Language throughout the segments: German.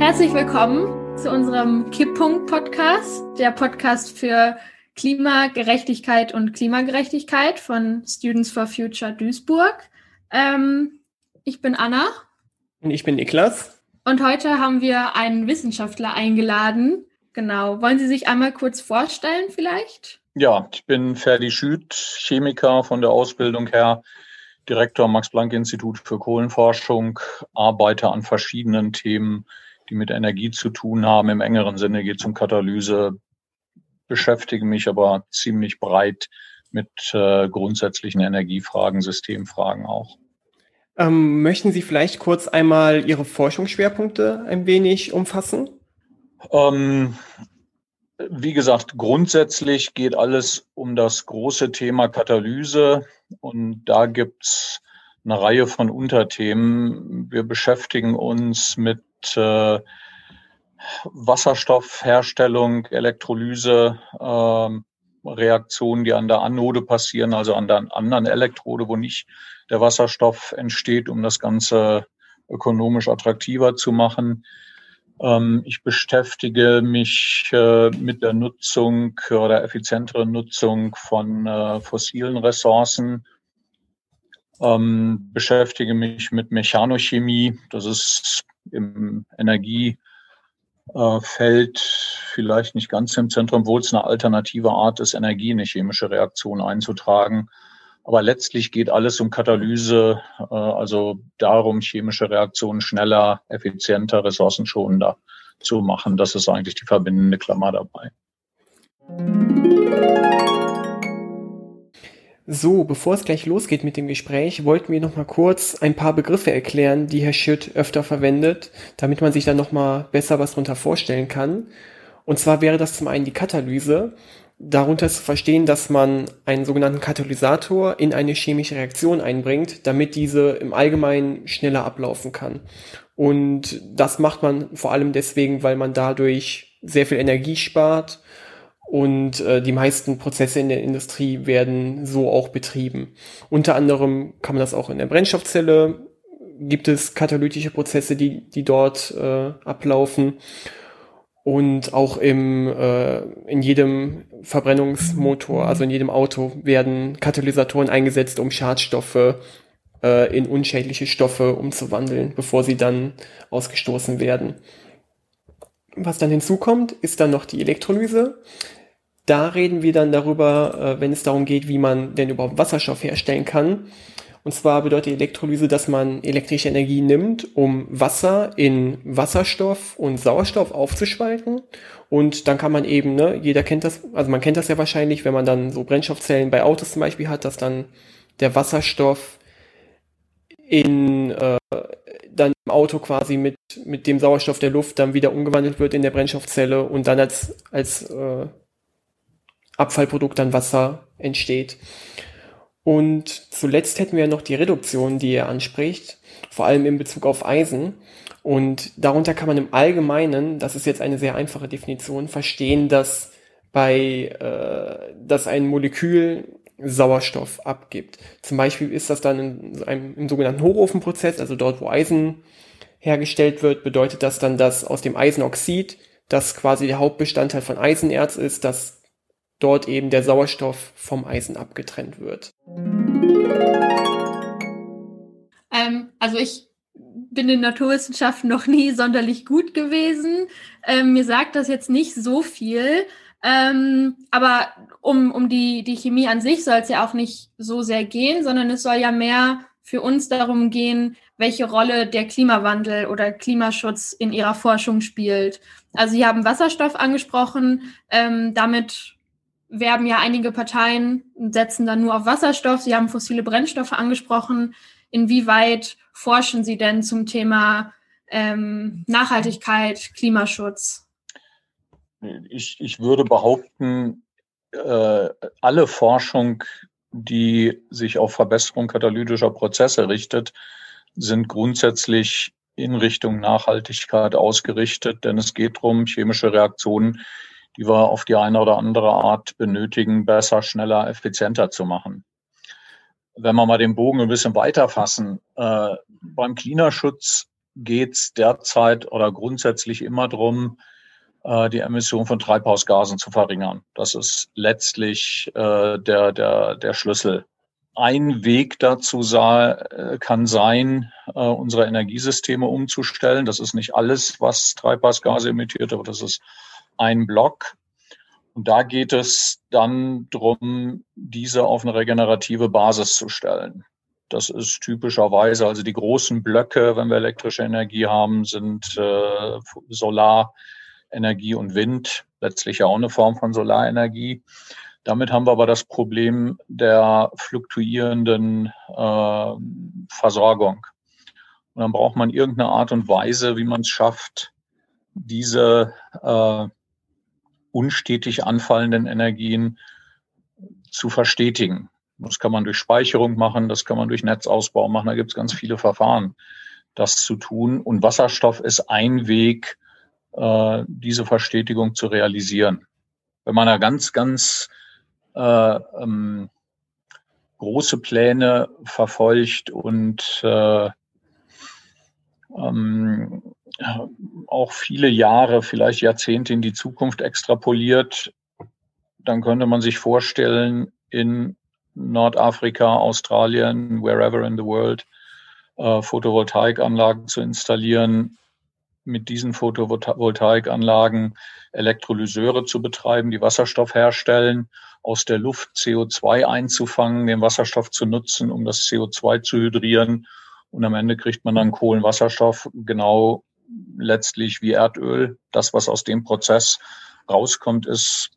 Herzlich willkommen zu unserem Kipppunkt-Podcast, der Podcast für Klimagerechtigkeit und Klimagerechtigkeit von Students for Future Duisburg. Ähm, ich bin Anna. Und ich bin Niklas. Und heute haben wir einen Wissenschaftler eingeladen. Genau. Wollen Sie sich einmal kurz vorstellen vielleicht? Ja, ich bin Ferdi Schütt, Chemiker von der Ausbildung her, Direktor am Max-Planck-Institut für Kohlenforschung, arbeite an verschiedenen Themen, die mit Energie zu tun haben. Im engeren Sinne geht es um Katalyse, beschäftige mich aber ziemlich breit mit äh, grundsätzlichen Energiefragen, Systemfragen auch. Ähm, möchten Sie vielleicht kurz einmal Ihre Forschungsschwerpunkte ein wenig umfassen? Ähm, wie gesagt, grundsätzlich geht alles um das große Thema Katalyse und da gibt's eine Reihe von Unterthemen. Wir beschäftigen uns mit äh, Wasserstoffherstellung, Elektrolyse, äh, Reaktionen, die an der Anode passieren, also an der anderen Elektrode, wo nicht der Wasserstoff entsteht, um das Ganze ökonomisch attraktiver zu machen. Ähm, ich beschäftige mich äh, mit der Nutzung oder effizienteren Nutzung von äh, fossilen Ressourcen, ähm, beschäftige mich mit Mechanochemie. Das ist im Energie fällt vielleicht nicht ganz im Zentrum, obwohl es eine alternative Art ist, Energie in eine chemische Reaktion einzutragen. Aber letztlich geht alles um Katalyse, äh, also darum, chemische Reaktionen schneller, effizienter, ressourcenschonender zu machen. Das ist eigentlich die verbindende Klammer dabei. So, bevor es gleich losgeht mit dem Gespräch, wollten wir noch mal kurz ein paar Begriffe erklären, die Herr Schütt öfter verwendet, damit man sich dann noch mal besser was darunter vorstellen kann. Und zwar wäre das zum einen die Katalyse. Darunter zu verstehen, dass man einen sogenannten Katalysator in eine chemische Reaktion einbringt, damit diese im Allgemeinen schneller ablaufen kann. Und das macht man vor allem deswegen, weil man dadurch sehr viel Energie spart und äh, die meisten Prozesse in der Industrie werden so auch betrieben. Unter anderem kann man das auch in der Brennstoffzelle, gibt es katalytische Prozesse, die, die dort äh, ablaufen. Und auch im, äh, in jedem Verbrennungsmotor, also in jedem Auto, werden Katalysatoren eingesetzt, um Schadstoffe äh, in unschädliche Stoffe umzuwandeln, bevor sie dann ausgestoßen werden. Was dann hinzukommt, ist dann noch die Elektrolyse. Da reden wir dann darüber, äh, wenn es darum geht, wie man denn überhaupt Wasserstoff herstellen kann. Und zwar bedeutet Elektrolyse, dass man elektrische Energie nimmt, um Wasser in Wasserstoff und Sauerstoff aufzuspalten. Und dann kann man eben, ne, jeder kennt das, also man kennt das ja wahrscheinlich, wenn man dann so Brennstoffzellen bei Autos zum Beispiel hat, dass dann der Wasserstoff in äh, dann im Auto quasi mit, mit dem Sauerstoff der Luft dann wieder umgewandelt wird in der Brennstoffzelle und dann als, als äh, Abfallprodukt dann Wasser entsteht. Und zuletzt hätten wir noch die Reduktion, die er anspricht, vor allem in Bezug auf Eisen. Und darunter kann man im Allgemeinen, das ist jetzt eine sehr einfache Definition, verstehen, dass bei, äh, dass ein Molekül Sauerstoff abgibt. Zum Beispiel ist das dann in einem, im sogenannten Hochofenprozess, also dort, wo Eisen hergestellt wird, bedeutet das dann, dass aus dem Eisenoxid, das quasi der Hauptbestandteil von Eisenerz ist, dass dort eben der Sauerstoff vom Eisen abgetrennt wird. Ähm, also ich bin in Naturwissenschaften noch nie sonderlich gut gewesen. Ähm, mir sagt das jetzt nicht so viel. Ähm, aber um, um die, die Chemie an sich soll es ja auch nicht so sehr gehen, sondern es soll ja mehr für uns darum gehen, welche Rolle der Klimawandel oder Klimaschutz in Ihrer Forschung spielt. Also Sie haben Wasserstoff angesprochen. Ähm, damit werben ja einige Parteien setzen dann nur auf Wasserstoff. Sie haben fossile Brennstoffe angesprochen. Inwieweit forschen Sie denn zum Thema ähm, Nachhaltigkeit, Klimaschutz? Ich, ich würde behaupten, äh, alle Forschung, die sich auf Verbesserung katalytischer Prozesse richtet, sind grundsätzlich in Richtung Nachhaltigkeit ausgerichtet, denn es geht darum, chemische Reaktionen die wir auf die eine oder andere Art benötigen, besser, schneller, effizienter zu machen. Wenn wir mal den Bogen ein bisschen weiter fassen, äh, beim Klimaschutz geht es derzeit oder grundsätzlich immer darum, äh, die Emission von Treibhausgasen zu verringern. Das ist letztlich äh, der, der, der Schlüssel. Ein Weg dazu sah, äh, kann sein, äh, unsere Energiesysteme umzustellen. Das ist nicht alles, was Treibhausgase emittiert, aber das ist ein Block. Und da geht es dann darum, diese auf eine regenerative Basis zu stellen. Das ist typischerweise, also die großen Blöcke, wenn wir elektrische Energie haben, sind äh, Solarenergie und Wind, letztlich ja auch eine Form von Solarenergie. Damit haben wir aber das Problem der fluktuierenden äh, Versorgung. Und dann braucht man irgendeine Art und Weise, wie man es schafft, diese äh, unstetig anfallenden Energien zu verstetigen. Das kann man durch Speicherung machen, das kann man durch Netzausbau machen. Da gibt es ganz viele Verfahren, das zu tun. Und Wasserstoff ist ein Weg, äh, diese Verstetigung zu realisieren. Wenn man da ganz, ganz äh, ähm, große Pläne verfolgt und äh, ähm, auch viele Jahre, vielleicht Jahrzehnte in die Zukunft extrapoliert, dann könnte man sich vorstellen, in Nordafrika, Australien, wherever in the world, äh, Photovoltaikanlagen zu installieren, mit diesen Photovoltaikanlagen Elektrolyseure zu betreiben, die Wasserstoff herstellen, aus der Luft CO2 einzufangen, den Wasserstoff zu nutzen, um das CO2 zu hydrieren. Und am Ende kriegt man dann Kohlenwasserstoff, genau letztlich wie Erdöl. Das, was aus dem Prozess rauskommt, ist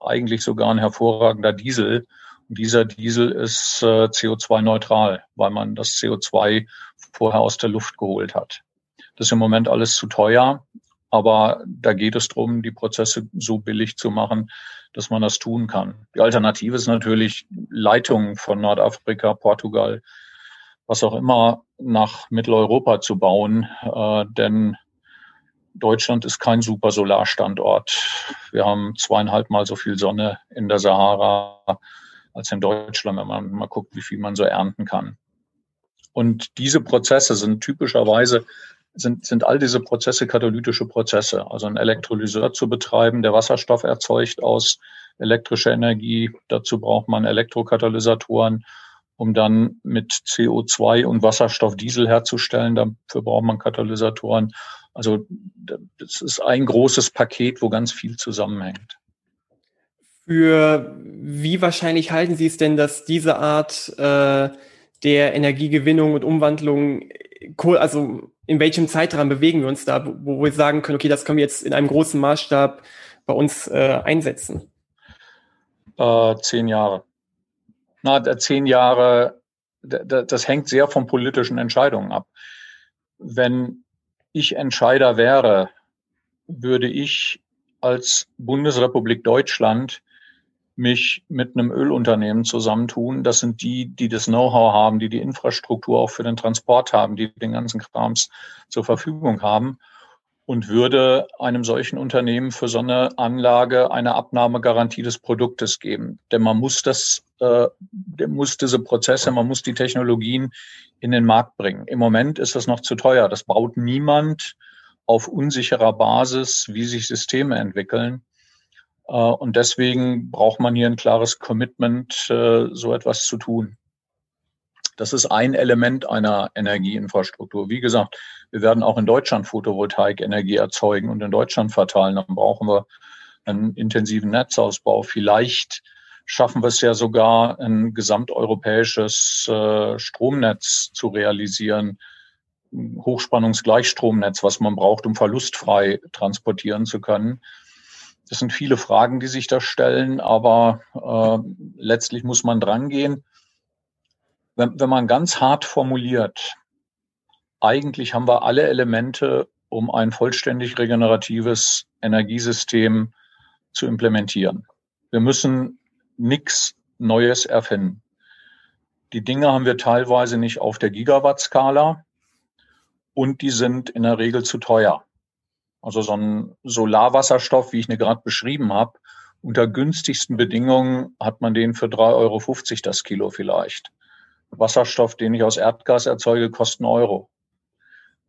eigentlich sogar ein hervorragender Diesel. Und dieser Diesel ist äh, CO2-neutral, weil man das CO2 vorher aus der Luft geholt hat. Das ist im Moment alles zu teuer, aber da geht es darum, die Prozesse so billig zu machen, dass man das tun kann. Die Alternative ist natürlich Leitungen von Nordafrika, Portugal, was auch immer nach Mitteleuropa zu bauen, äh, denn Deutschland ist kein super Solarstandort. Wir haben zweieinhalb Mal so viel Sonne in der Sahara als in Deutschland, wenn man mal guckt, wie viel man so ernten kann. Und diese Prozesse sind typischerweise sind, sind all diese Prozesse katalytische Prozesse. Also ein Elektrolyseur zu betreiben, der Wasserstoff erzeugt aus elektrischer Energie. Dazu braucht man Elektrokatalysatoren, um dann mit CO2 und Wasserstoff Diesel herzustellen. Dafür braucht man Katalysatoren. Also das ist ein großes Paket, wo ganz viel zusammenhängt. Für wie wahrscheinlich halten Sie es denn, dass diese Art äh, der Energiegewinnung und Umwandlung, also in welchem Zeitrahmen bewegen wir uns da, wo wir sagen können, okay, das können wir jetzt in einem großen Maßstab bei uns äh, einsetzen? Äh, zehn Jahre. Na, zehn Jahre, das hängt sehr von politischen Entscheidungen ab. Wenn ich Entscheider wäre, würde ich als Bundesrepublik Deutschland mich mit einem Ölunternehmen zusammentun. Das sind die, die das Know-how haben, die die Infrastruktur auch für den Transport haben, die den ganzen Krams zur Verfügung haben und würde einem solchen Unternehmen für so eine Anlage eine Abnahmegarantie des Produktes geben. Denn man muss das, äh, muss diese Prozesse, man muss die Technologien in den Markt bringen. Im Moment ist das noch zu teuer. Das baut niemand auf unsicherer Basis, wie sich Systeme entwickeln. Äh, und deswegen braucht man hier ein klares Commitment, äh, so etwas zu tun. Das ist ein Element einer Energieinfrastruktur. Wie gesagt, wir werden auch in Deutschland Photovoltaik-Energie erzeugen und in Deutschland verteilen. Dann brauchen wir einen intensiven Netzausbau. Vielleicht schaffen wir es ja sogar, ein gesamteuropäisches äh, Stromnetz zu realisieren. Hochspannungsgleichstromnetz, was man braucht, um verlustfrei transportieren zu können. Das sind viele Fragen, die sich da stellen, aber äh, letztlich muss man drangehen. Wenn, wenn man ganz hart formuliert, eigentlich haben wir alle Elemente, um ein vollständig regeneratives Energiesystem zu implementieren. Wir müssen nichts Neues erfinden. Die Dinge haben wir teilweise nicht auf der Gigawatt-Skala und die sind in der Regel zu teuer. Also so ein Solarwasserstoff, wie ich ihn gerade beschrieben habe, unter günstigsten Bedingungen hat man den für 3,50 Euro das Kilo vielleicht. Wasserstoff, den ich aus Erdgas erzeuge, kostet einen Euro.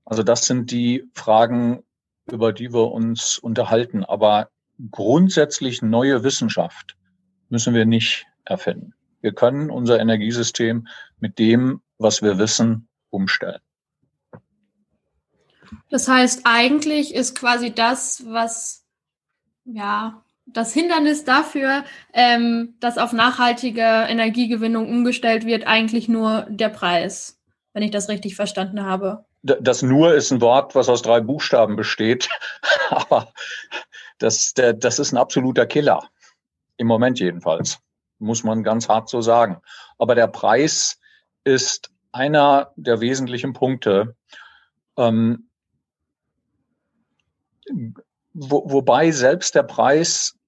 Also das sind die Fragen, über die wir uns unterhalten. Aber grundsätzlich neue Wissenschaft müssen wir nicht erfinden. Wir können unser Energiesystem mit dem, was wir wissen, umstellen. Das heißt, eigentlich ist quasi das, was ja das Hindernis dafür, ähm, dass auf nachhaltige Energiegewinnung umgestellt wird, eigentlich nur der Preis, wenn ich das richtig verstanden habe. Das nur ist ein Wort, was aus drei Buchstaben besteht, aber das, das ist ein absoluter Killer. Im Moment jedenfalls, muss man ganz hart so sagen. Aber der Preis ist einer der wesentlichen Punkte. Ähm, wo, wobei selbst der Preis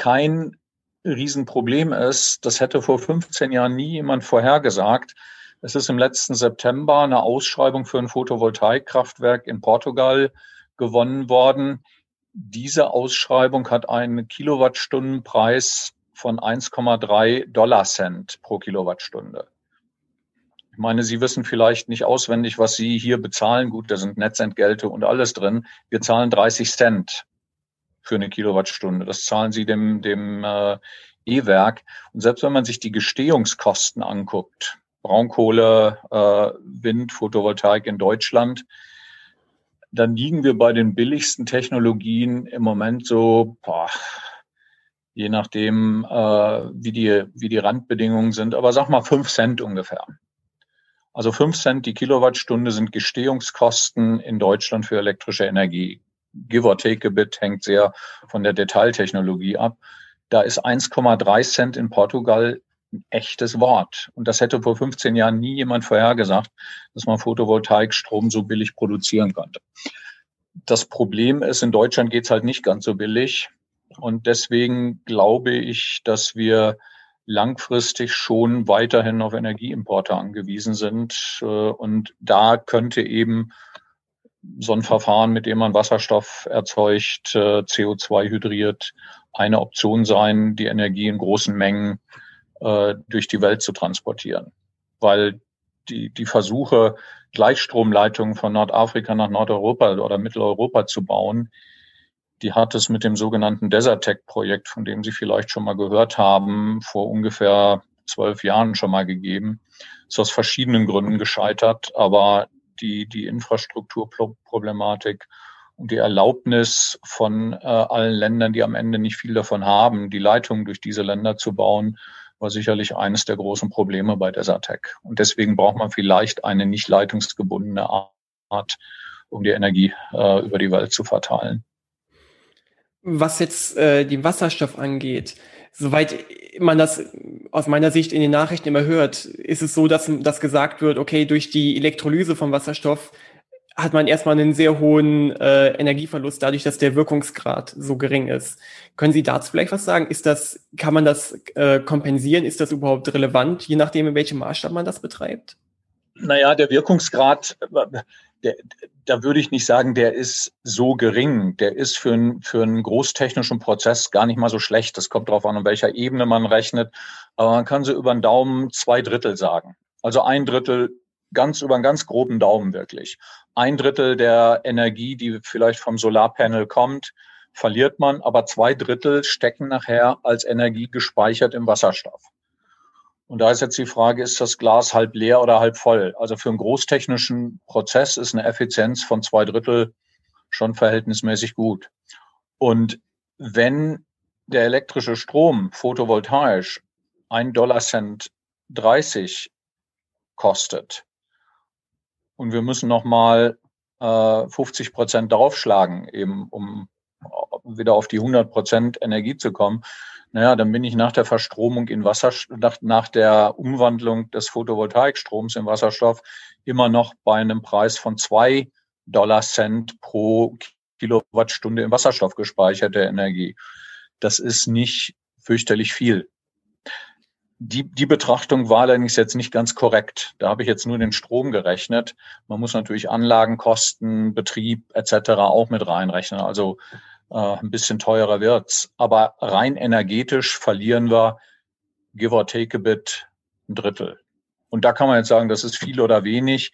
kein Riesenproblem ist. Das hätte vor 15 Jahren nie jemand vorhergesagt. Es ist im letzten September eine Ausschreibung für ein Photovoltaikkraftwerk in Portugal gewonnen worden. Diese Ausschreibung hat einen Kilowattstundenpreis von 1,3 Dollar Cent pro Kilowattstunde. Ich meine, Sie wissen vielleicht nicht auswendig, was Sie hier bezahlen. Gut, da sind Netzentgelte und alles drin. Wir zahlen 30 Cent für eine Kilowattstunde. Das zahlen Sie dem, dem äh, E-Werk. Und selbst wenn man sich die Gestehungskosten anguckt, Braunkohle, äh, Wind, Photovoltaik in Deutschland, dann liegen wir bei den billigsten Technologien im Moment so, boah, je nachdem, äh, wie, die, wie die Randbedingungen sind, aber sag mal fünf Cent ungefähr. Also fünf Cent die Kilowattstunde sind Gestehungskosten in Deutschland für elektrische Energie. Give or take a bit hängt sehr von der Detailtechnologie ab. Da ist 1,3 Cent in Portugal ein echtes Wort. Und das hätte vor 15 Jahren nie jemand vorhergesagt, dass man Photovoltaikstrom so billig produzieren könnte. Das Problem ist, in Deutschland geht's halt nicht ganz so billig. Und deswegen glaube ich, dass wir langfristig schon weiterhin auf Energieimporte angewiesen sind. Äh, und da könnte eben so ein Verfahren, mit dem man Wasserstoff erzeugt, äh, CO2 hydriert, eine Option sein, die Energie in großen Mengen äh, durch die Welt zu transportieren. Weil die, die Versuche, Gleichstromleitungen von Nordafrika nach Nordeuropa oder Mitteleuropa zu bauen, die hat es mit dem sogenannten Desertec-Projekt, von dem Sie vielleicht schon mal gehört haben, vor ungefähr zwölf Jahren schon mal gegeben. Ist aus verschiedenen Gründen gescheitert, aber die, die Infrastrukturproblematik und die Erlaubnis von äh, allen Ländern, die am Ende nicht viel davon haben, die Leitungen durch diese Länder zu bauen, war sicherlich eines der großen Probleme bei Desertec. Und deswegen braucht man vielleicht eine nicht leitungsgebundene Art, um die Energie äh, über die Welt zu verteilen. Was jetzt äh, den Wasserstoff angeht, soweit man das aus meiner Sicht in den Nachrichten immer hört, ist es so, dass, dass gesagt wird, okay, durch die Elektrolyse von Wasserstoff hat man erstmal einen sehr hohen äh, Energieverlust, dadurch, dass der Wirkungsgrad so gering ist. Können Sie dazu vielleicht was sagen? Ist das, kann man das äh, kompensieren? Ist das überhaupt relevant, je nachdem, in welchem Maßstab man das betreibt? Naja, der Wirkungsgrad, der, da würde ich nicht sagen, der ist so gering. Der ist für, ein, für einen großtechnischen Prozess gar nicht mal so schlecht. Das kommt darauf an, an welcher Ebene man rechnet. Aber man kann so über den Daumen zwei Drittel sagen. Also ein Drittel ganz über einen ganz groben Daumen wirklich. Ein Drittel der Energie, die vielleicht vom Solarpanel kommt, verliert man, aber zwei Drittel stecken nachher als Energie gespeichert im Wasserstoff. Und da ist jetzt die Frage, ist das Glas halb leer oder halb voll? Also für einen großtechnischen Prozess ist eine Effizienz von zwei Drittel schon verhältnismäßig gut. Und wenn der elektrische Strom photovoltaisch ein Dollar Cent 30 kostet und wir müssen nochmal äh, 50 Prozent draufschlagen, eben um wieder auf die 100 Prozent Energie zu kommen, naja, dann bin ich nach der Verstromung in Wasserstoff, nach, nach der Umwandlung des Photovoltaikstroms in Wasserstoff immer noch bei einem Preis von zwei Dollar Cent pro Kilowattstunde in Wasserstoff gespeicherte Energie. Das ist nicht fürchterlich viel. Die, die Betrachtung war allerdings jetzt nicht ganz korrekt. Da habe ich jetzt nur den Strom gerechnet. Man muss natürlich Anlagenkosten, Betrieb etc. auch mit reinrechnen. Also äh, ein bisschen teurer wird's. Aber rein energetisch verlieren wir, give or take a bit, ein Drittel. Und da kann man jetzt sagen, das ist viel oder wenig.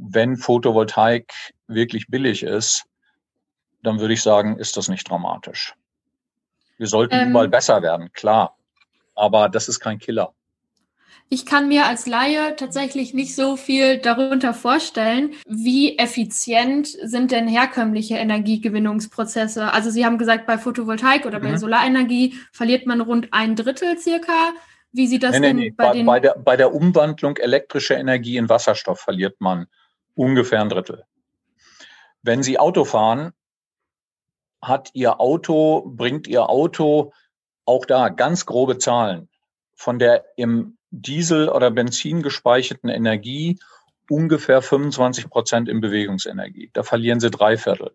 wenn Photovoltaik wirklich billig ist, dann würde ich sagen, ist das nicht dramatisch. Wir sollten ähm, überall besser werden, klar. Aber das ist kein Killer. Ich kann mir als Laie tatsächlich nicht so viel darunter vorstellen. Wie effizient sind denn herkömmliche Energiegewinnungsprozesse? Also Sie haben gesagt, bei Photovoltaik oder mhm. bei Solarenergie verliert man rund ein Drittel circa. Wie sieht das nee, denn nee, bei, bei, den bei der, bei der Umwandlung elektrischer Energie in Wasserstoff verliert man ungefähr ein Drittel. Wenn Sie Auto fahren, hat Ihr Auto, bringt Ihr Auto auch da ganz grobe Zahlen von der im Diesel oder Benzin gespeicherten Energie ungefähr 25 Prozent in Bewegungsenergie. Da verlieren Sie drei Viertel.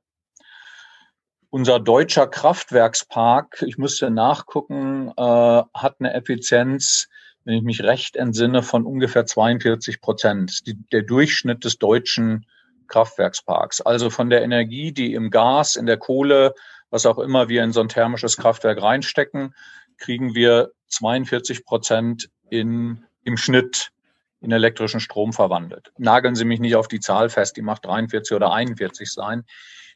Unser deutscher Kraftwerkspark, ich müsste nachgucken, äh, hat eine Effizienz, wenn ich mich recht entsinne, von ungefähr 42 Prozent. der Durchschnitt des deutschen Kraftwerksparks. Also von der Energie, die im Gas, in der Kohle, was auch immer wir in so ein thermisches Kraftwerk reinstecken, kriegen wir 42 Prozent in, im Schnitt in elektrischen Strom verwandelt. Nageln Sie mich nicht auf die Zahl fest, die macht 43 oder 41 sein.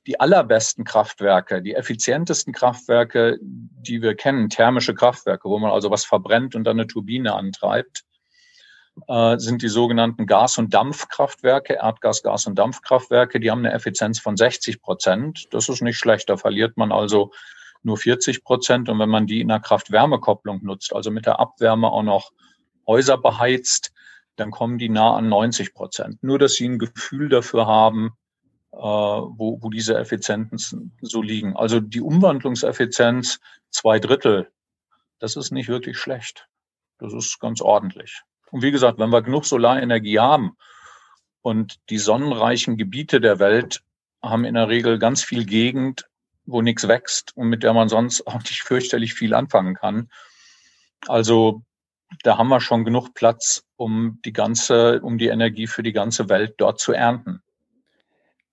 Die allerbesten Kraftwerke, die effizientesten Kraftwerke, die wir kennen, thermische Kraftwerke, wo man also was verbrennt und dann eine Turbine antreibt, äh, sind die sogenannten Gas- und Dampfkraftwerke, Erdgas, Gas- und Dampfkraftwerke. Die haben eine Effizienz von 60 Prozent. Das ist nicht schlecht. Da verliert man also nur 40 Prozent. Und wenn man die in der Kraft-Wärme-Kopplung nutzt, also mit der Abwärme auch noch Häuser beheizt, dann kommen die nah an 90 Prozent. Nur, dass sie ein Gefühl dafür haben, äh, wo, wo diese Effizienzen so liegen. Also die Umwandlungseffizienz zwei Drittel, das ist nicht wirklich schlecht. Das ist ganz ordentlich. Und wie gesagt, wenn wir genug Solarenergie haben und die sonnenreichen Gebiete der Welt haben in der Regel ganz viel Gegend, wo nichts wächst und mit der man sonst auch nicht fürchterlich viel anfangen kann. Also da haben wir schon genug Platz, um die ganze, um die Energie für die ganze Welt dort zu ernten.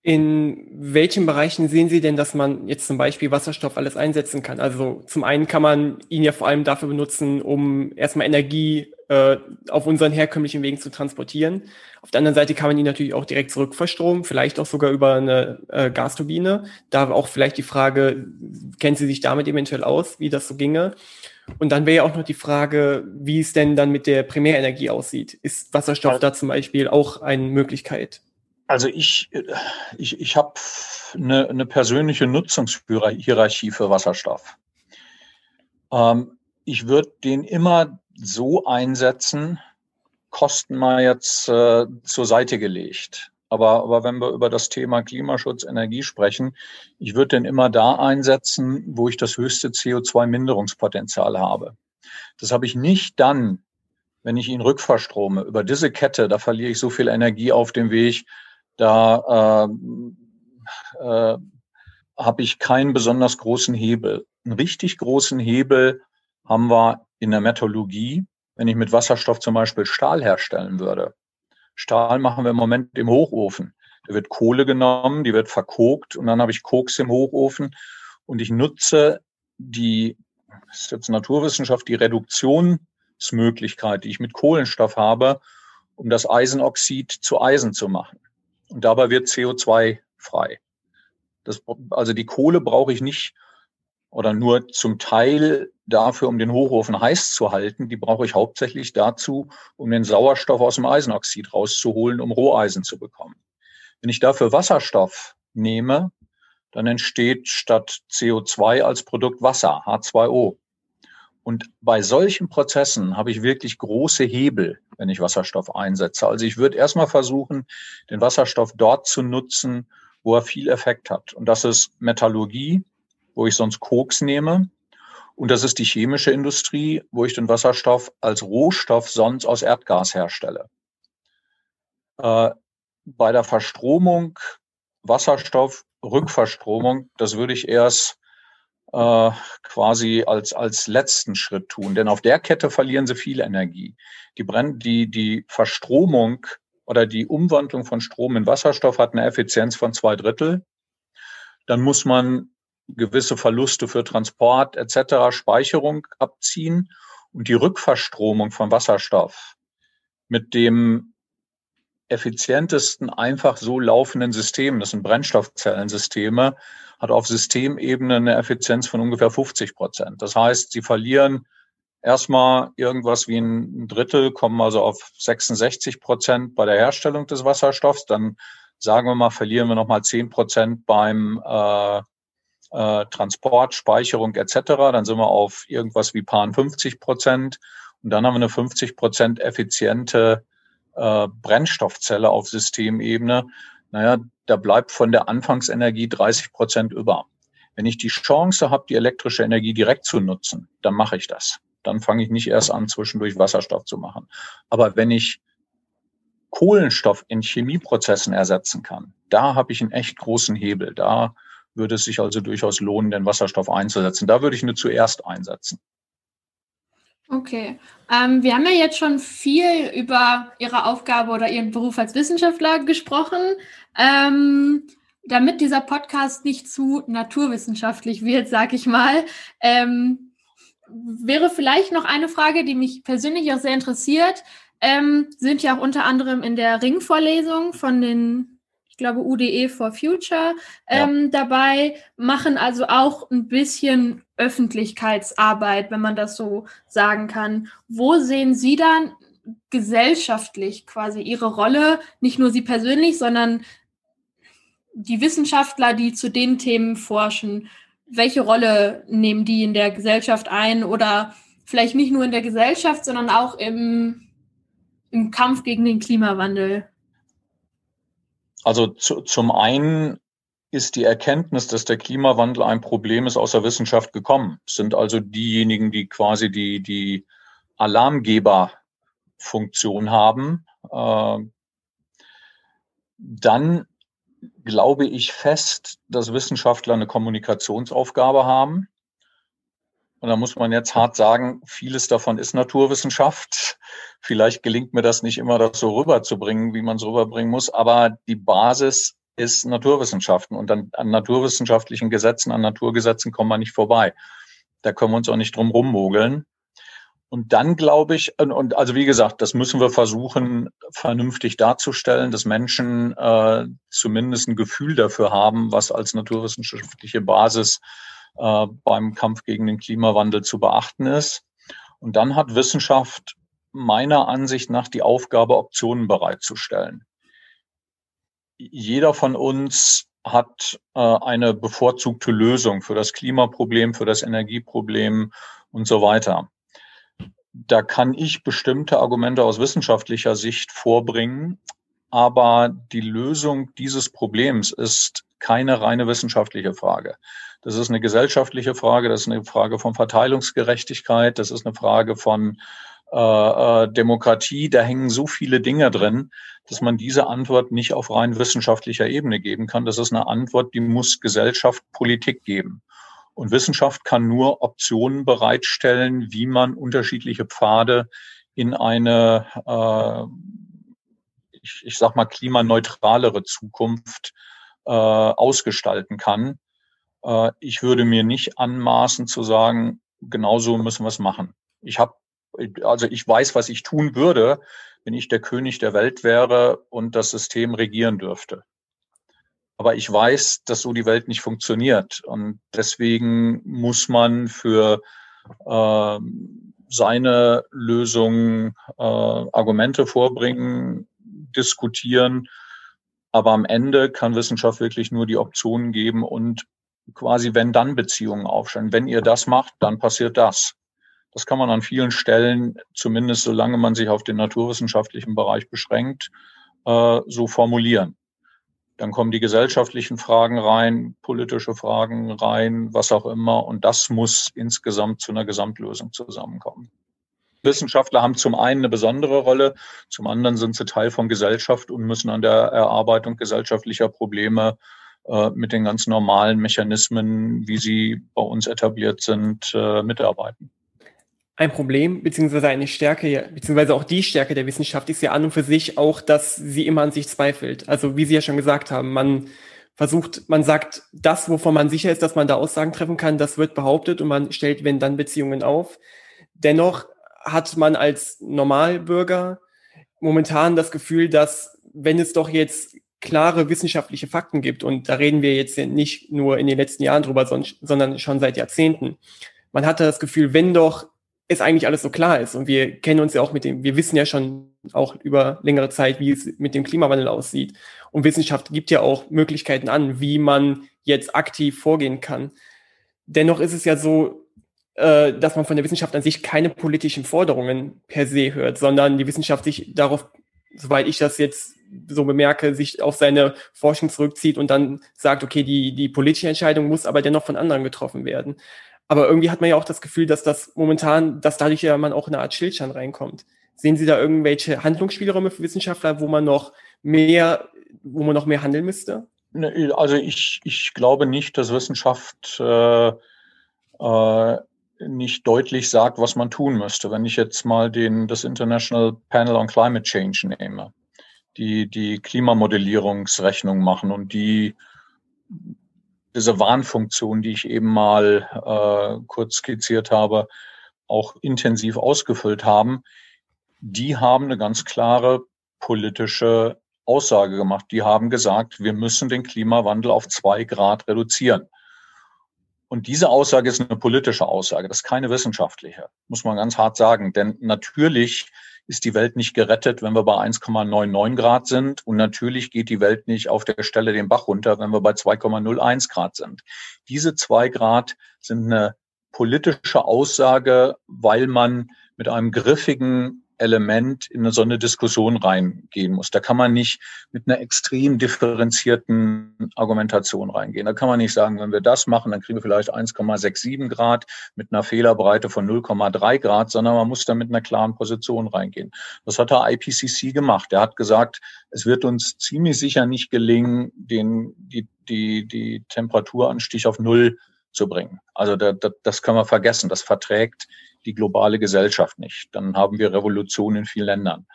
In welchen Bereichen sehen Sie denn, dass man jetzt zum Beispiel Wasserstoff alles einsetzen kann? Also zum einen kann man ihn ja vor allem dafür benutzen, um erstmal Energie äh, auf unseren herkömmlichen Wegen zu transportieren. Auf der anderen Seite kann man ihn natürlich auch direkt zurückverstromen, vielleicht auch sogar über eine äh, Gasturbine. Da auch vielleicht die Frage, kennen Sie sich damit eventuell aus, wie das so ginge? Und dann wäre ja auch noch die Frage, wie es denn dann mit der Primärenergie aussieht. Ist Wasserstoff da zum Beispiel auch eine Möglichkeit? Also ich, ich, ich habe eine, eine persönliche Nutzungshierarchie für Wasserstoff. Ähm, ich würde den immer so einsetzen, Kosten mal jetzt äh, zur Seite gelegt. Aber, aber wenn wir über das Thema Klimaschutz, Energie sprechen, ich würde den immer da einsetzen, wo ich das höchste CO2-Minderungspotenzial habe. Das habe ich nicht dann, wenn ich ihn rückverstrome. Über diese Kette, da verliere ich so viel Energie auf dem Weg, da äh, äh, habe ich keinen besonders großen Hebel. Einen richtig großen Hebel haben wir in der Metallurgie, wenn ich mit Wasserstoff zum Beispiel Stahl herstellen würde. Stahl machen wir im Moment im Hochofen. Da wird Kohle genommen, die wird verkokt und dann habe ich Koks im Hochofen und ich nutze die, das ist jetzt Naturwissenschaft, die Reduktionsmöglichkeit, die ich mit Kohlenstoff habe, um das Eisenoxid zu Eisen zu machen. Und dabei wird CO2 frei. Das, also die Kohle brauche ich nicht oder nur zum Teil dafür, um den Hochofen heiß zu halten. Die brauche ich hauptsächlich dazu, um den Sauerstoff aus dem Eisenoxid rauszuholen, um Roheisen zu bekommen. Wenn ich dafür Wasserstoff nehme, dann entsteht statt CO2 als Produkt Wasser, H2O. Und bei solchen Prozessen habe ich wirklich große Hebel, wenn ich Wasserstoff einsetze. Also ich würde erstmal versuchen, den Wasserstoff dort zu nutzen, wo er viel Effekt hat. Und das ist Metallurgie, wo ich sonst Koks nehme. Und das ist die chemische Industrie, wo ich den Wasserstoff als Rohstoff sonst aus Erdgas herstelle. Äh, bei der Verstromung, Wasserstoff, Rückverstromung, das würde ich erst äh, quasi als, als letzten Schritt tun. Denn auf der Kette verlieren sie viel Energie. Die, Brenn die, die Verstromung oder die Umwandlung von Strom in Wasserstoff hat eine Effizienz von zwei Drittel. Dann muss man gewisse Verluste für Transport etc., Speicherung abziehen und die Rückverstromung von Wasserstoff mit dem effizientesten einfach so laufenden Systemen, das sind Brennstoffzellensysteme, hat auf Systemebene eine Effizienz von ungefähr 50 Prozent. Das heißt, sie verlieren erstmal irgendwas wie ein Drittel, kommen also auf 66 Prozent bei der Herstellung des Wasserstoffs. Dann sagen wir mal, verlieren wir nochmal 10 Prozent beim äh, äh, Transport, Speicherung etc. Dann sind wir auf irgendwas wie paar 50 Prozent. Und dann haben wir eine 50 Prozent effiziente äh, Brennstoffzelle auf Systemebene. Naja, da bleibt von der Anfangsenergie 30 Prozent über. Wenn ich die Chance habe, die elektrische Energie direkt zu nutzen, dann mache ich das. Dann fange ich nicht erst an, zwischendurch Wasserstoff zu machen. Aber wenn ich Kohlenstoff in Chemieprozessen ersetzen kann, da habe ich einen echt großen Hebel. Da würde es sich also durchaus lohnen, den Wasserstoff einzusetzen. Da würde ich ihn zuerst einsetzen. Okay. Ähm, wir haben ja jetzt schon viel über Ihre Aufgabe oder Ihren Beruf als Wissenschaftler gesprochen. Ähm, damit dieser Podcast nicht zu naturwissenschaftlich wird, sag ich mal, ähm, wäre vielleicht noch eine Frage, die mich persönlich auch sehr interessiert. Ähm, sind ja auch unter anderem in der Ringvorlesung von den ich glaube, UDE for Future ähm, ja. dabei, machen also auch ein bisschen Öffentlichkeitsarbeit, wenn man das so sagen kann. Wo sehen Sie dann gesellschaftlich quasi Ihre Rolle, nicht nur Sie persönlich, sondern die Wissenschaftler, die zu den Themen forschen? Welche Rolle nehmen die in der Gesellschaft ein oder vielleicht nicht nur in der Gesellschaft, sondern auch im, im Kampf gegen den Klimawandel? Also zu, zum einen ist die Erkenntnis, dass der Klimawandel ein Problem ist, aus der Wissenschaft gekommen. Es sind also diejenigen, die quasi die, die Alarmgeberfunktion haben. Äh, dann glaube ich fest, dass Wissenschaftler eine Kommunikationsaufgabe haben. Und da muss man jetzt hart sagen, vieles davon ist Naturwissenschaft. Vielleicht gelingt mir das nicht immer, das so rüberzubringen, wie man es rüberbringen muss. Aber die Basis ist Naturwissenschaften. Und an, an naturwissenschaftlichen Gesetzen, an Naturgesetzen kommen wir nicht vorbei. Da können wir uns auch nicht drum rummogeln. Und dann glaube ich, und also wie gesagt, das müssen wir versuchen, vernünftig darzustellen, dass Menschen äh, zumindest ein Gefühl dafür haben, was als naturwissenschaftliche Basis äh, beim Kampf gegen den Klimawandel zu beachten ist. Und dann hat Wissenschaft meiner Ansicht nach die Aufgabe, Optionen bereitzustellen. Jeder von uns hat äh, eine bevorzugte Lösung für das Klimaproblem, für das Energieproblem und so weiter. Da kann ich bestimmte Argumente aus wissenschaftlicher Sicht vorbringen, aber die Lösung dieses Problems ist keine reine wissenschaftliche Frage. Das ist eine gesellschaftliche Frage, das ist eine Frage von Verteilungsgerechtigkeit, das ist eine Frage von äh, Demokratie. Da hängen so viele Dinge drin, dass man diese Antwort nicht auf rein wissenschaftlicher Ebene geben kann. Das ist eine Antwort, die muss Gesellschaft, Politik geben. Und Wissenschaft kann nur Optionen bereitstellen, wie man unterschiedliche Pfade in eine, äh, ich, ich sag mal, klimaneutralere Zukunft äh, ausgestalten kann. Äh, ich würde mir nicht anmaßen zu sagen, genauso müssen wir es machen. Ich habe, also ich weiß, was ich tun würde, wenn ich der König der Welt wäre und das System regieren dürfte. Aber ich weiß, dass so die Welt nicht funktioniert. Und deswegen muss man für äh, seine Lösung äh, Argumente vorbringen, diskutieren. Aber am Ende kann Wissenschaft wirklich nur die Optionen geben und quasi wenn-dann-Beziehungen aufstellen. Wenn ihr das macht, dann passiert das. Das kann man an vielen Stellen, zumindest solange man sich auf den naturwissenschaftlichen Bereich beschränkt, äh, so formulieren. Dann kommen die gesellschaftlichen Fragen rein, politische Fragen rein, was auch immer. Und das muss insgesamt zu einer Gesamtlösung zusammenkommen. Wissenschaftler haben zum einen eine besondere Rolle, zum anderen sind sie Teil von Gesellschaft und müssen an der Erarbeitung gesellschaftlicher Probleme äh, mit den ganz normalen Mechanismen, wie sie bei uns etabliert sind, äh, mitarbeiten. Ein Problem, beziehungsweise eine Stärke, beziehungsweise auch die Stärke der Wissenschaft ist ja an und für sich auch, dass sie immer an sich zweifelt. Also wie Sie ja schon gesagt haben, man versucht, man sagt, das, wovon man sicher ist, dass man da Aussagen treffen kann, das wird behauptet und man stellt, wenn dann Beziehungen auf. Dennoch hat man als Normalbürger momentan das Gefühl, dass wenn es doch jetzt klare wissenschaftliche Fakten gibt, und da reden wir jetzt nicht nur in den letzten Jahren drüber, sondern schon seit Jahrzehnten. Man hatte das Gefühl, wenn doch es eigentlich alles so klar ist und wir kennen uns ja auch mit dem, wir wissen ja schon auch über längere Zeit, wie es mit dem Klimawandel aussieht. Und Wissenschaft gibt ja auch Möglichkeiten an, wie man jetzt aktiv vorgehen kann. Dennoch ist es ja so, äh, dass man von der Wissenschaft an sich keine politischen Forderungen per se hört, sondern die Wissenschaft sich darauf, soweit ich das jetzt so bemerke, sich auf seine Forschung zurückzieht und dann sagt, okay, die, die politische Entscheidung muss aber dennoch von anderen getroffen werden. Aber irgendwie hat man ja auch das Gefühl, dass das momentan, dass dadurch ja man auch in eine Art Stillstand reinkommt. Sehen Sie da irgendwelche Handlungsspielräume für Wissenschaftler, wo man noch mehr, wo man noch mehr handeln müsste? Ne, also ich, ich glaube nicht, dass Wissenschaft äh, äh, nicht deutlich sagt, was man tun müsste. Wenn ich jetzt mal den, das International Panel on Climate Change nehme, die die Klimamodellierungsrechnung machen und die diese Warnfunktion, die ich eben mal äh, kurz skizziert habe, auch intensiv ausgefüllt haben, die haben eine ganz klare politische Aussage gemacht. Die haben gesagt, wir müssen den Klimawandel auf zwei Grad reduzieren. Und diese Aussage ist eine politische Aussage, das ist keine wissenschaftliche, muss man ganz hart sagen. Denn natürlich ist die Welt nicht gerettet, wenn wir bei 1,99 Grad sind. Und natürlich geht die Welt nicht auf der Stelle den Bach runter, wenn wir bei 2,01 Grad sind. Diese zwei Grad sind eine politische Aussage, weil man mit einem griffigen Element in so eine Diskussion reingehen muss. Da kann man nicht mit einer extrem differenzierten Argumentation reingehen. Da kann man nicht sagen, wenn wir das machen, dann kriegen wir vielleicht 1,67 Grad mit einer Fehlerbreite von 0,3 Grad, sondern man muss da mit einer klaren Position reingehen. Das hat der IPCC gemacht. Er hat gesagt, es wird uns ziemlich sicher nicht gelingen, den, die, die, die Temperaturanstieg auf Null zu bringen. Also da, da, das können wir vergessen. Das verträgt die globale Gesellschaft nicht. Dann haben wir Revolution in vielen Ländern.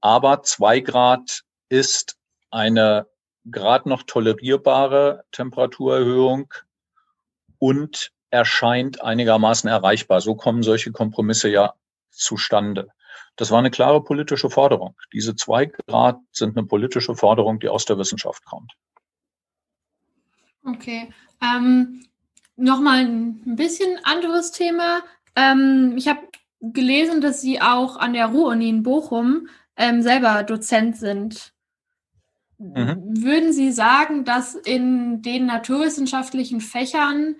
Aber zwei Grad ist eine gerade noch tolerierbare Temperaturerhöhung und erscheint einigermaßen erreichbar. So kommen solche Kompromisse ja zustande. Das war eine klare politische Forderung. Diese zwei Grad sind eine politische Forderung, die aus der Wissenschaft kommt. Okay. Ähm, Nochmal ein bisschen anderes Thema. Ähm, ich habe gelesen, dass Sie auch an der Ruhr-Uni in Bochum ähm, selber Dozent sind. Mhm. Würden Sie sagen, dass in den naturwissenschaftlichen Fächern